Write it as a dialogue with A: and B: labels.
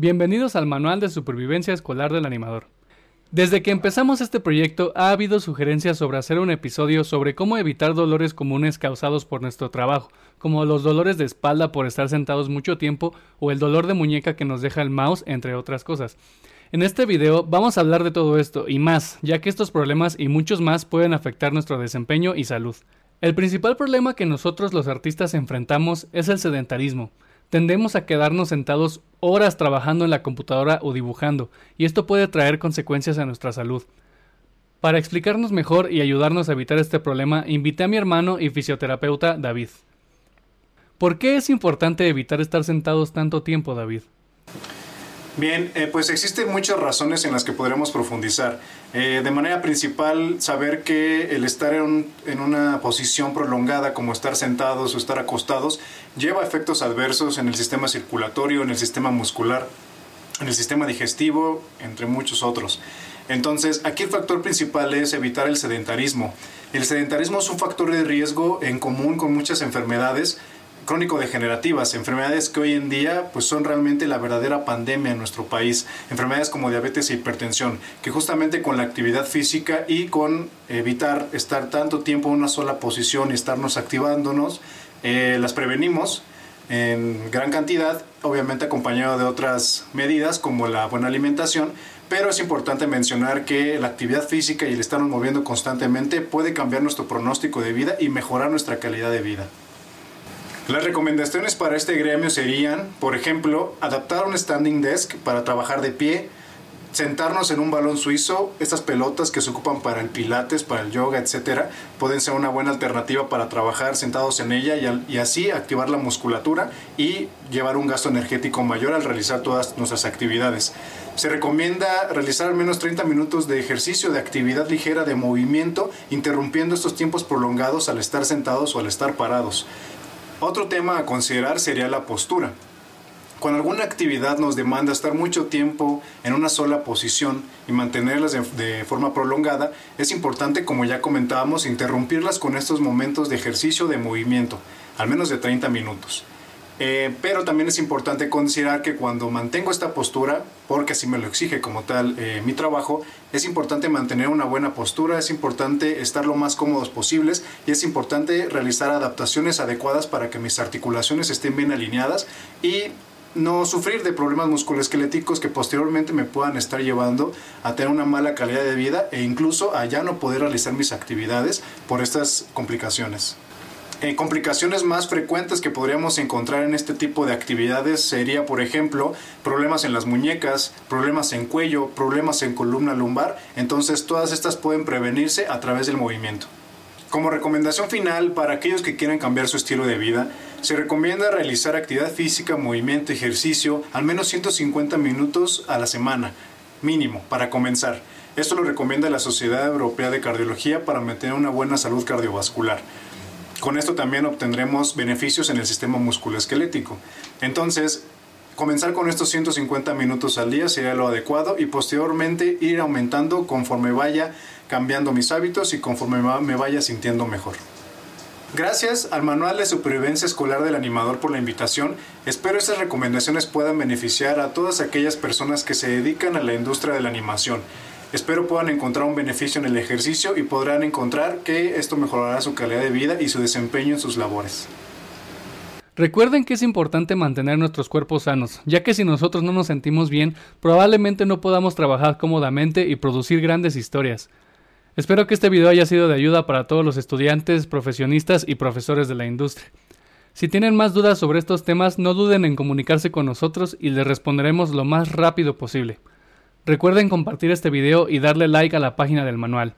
A: Bienvenidos al Manual de Supervivencia Escolar del Animador. Desde que empezamos este proyecto ha habido sugerencias sobre hacer un episodio sobre cómo evitar dolores comunes causados por nuestro trabajo, como los dolores de espalda por estar sentados mucho tiempo o el dolor de muñeca que nos deja el mouse, entre otras cosas. En este video vamos a hablar de todo esto y más, ya que estos problemas y muchos más pueden afectar nuestro desempeño y salud. El principal problema que nosotros los artistas enfrentamos es el sedentarismo. Tendemos a quedarnos sentados horas trabajando en la computadora o dibujando, y esto puede traer consecuencias a nuestra salud. Para explicarnos mejor y ayudarnos a evitar este problema, invité a mi hermano y fisioterapeuta David. ¿Por qué es importante evitar estar sentados tanto tiempo, David?
B: Bien, eh, pues existen muchas razones en las que podremos profundizar. Eh, de manera principal, saber que el estar en, en, una posición prolongada, como estar sentados o estar acostados, lleva efectos adversos en el sistema circulatorio, en el sistema muscular, en el sistema digestivo, entre muchos otros. Entonces, aquí el factor principal es evitar el sedentarismo. El sedentarismo es un factor de riesgo en común con muchas enfermedades, crónico-degenerativas, enfermedades que hoy en día pues son realmente la verdadera pandemia en nuestro país, enfermedades como diabetes e hipertensión, que justamente con la actividad física y con evitar estar tanto tiempo en una sola posición y estarnos activándonos, eh, las prevenimos en gran cantidad, obviamente acompañado de otras medidas como la buena alimentación, pero es importante mencionar que la actividad física y el estarnos moviendo constantemente puede cambiar nuestro pronóstico de vida y mejorar nuestra calidad de vida. Las recomendaciones para este gremio serían, por ejemplo, adaptar un standing desk para trabajar de pie, sentarnos en un balón suizo, estas pelotas que se ocupan para el pilates, para el yoga, etcétera, pueden ser una buena alternativa para trabajar sentados en ella y, y, así activar la musculatura y llevar un gasto energético mayor al realizar todas nuestras actividades. Se recomienda realizar al menos 30 minutos de ejercicio de actividad ligera de movimiento, interrumpiendo estos tiempos prolongados al estar sentados o al estar parados. Otro tema a considerar sería la postura. Cuando alguna actividad nos demanda estar mucho tiempo en una sola posición y mantenerlas de, de, forma prolongada, es importante, como ya comentábamos, interrumpirlas con estos momentos de ejercicio de movimiento, al menos de 30 minutos. Eh, pero también es importante considerar que cuando mantengo esta postura, porque así me lo exige como tal eh, mi trabajo, es importante mantener una buena postura, es importante estar lo más cómodos posibles y es importante realizar adaptaciones adecuadas para que mis articulaciones estén bien alineadas y no sufrir de problemas musculoesqueléticos que posteriormente me puedan estar llevando a tener una mala calidad de vida e incluso a ya no poder realizar mis actividades por estas complicaciones. Eh, complicaciones más frecuentes que podríamos encontrar en este tipo de actividades sería, por ejemplo, problemas en las muñecas, problemas en cuello, problemas en columna lumbar. Entonces, todas estas pueden prevenirse a través del movimiento. Como recomendación final para aquellos que quieren cambiar su estilo de vida, se recomienda realizar actividad física, movimiento, ejercicio, al menos 150 minutos a la semana, mínimo, para comenzar. Esto lo recomienda la Sociedad Europea de Cardiología para mantener una buena salud cardiovascular. Con esto también obtendremos beneficios en el sistema musculoesquelético. Entonces, comenzar con estos 150 minutos al día sería lo adecuado y posteriormente ir aumentando conforme vaya cambiando mis hábitos y conforme me vaya sintiendo mejor. Gracias al Manual de Supervivencia Escolar del Animador por la invitación. Espero estas recomendaciones puedan beneficiar a todas aquellas personas que se dedican a la industria de la animación. Espero puedan encontrar un beneficio en el ejercicio y podrán encontrar que esto mejorará su calidad de vida y su desempeño en sus labores.
A: Recuerden que es importante mantener nuestros cuerpos sanos, ya que si nosotros no nos sentimos bien, probablemente no podamos trabajar cómodamente y producir grandes historias. Espero que este video haya sido de ayuda para todos los estudiantes, profesionistas y profesores de la industria. Si tienen más dudas sobre estos temas, no duden en comunicarse con nosotros y les responderemos lo más rápido posible. Recuerden compartir este video y darle like a la página del manual.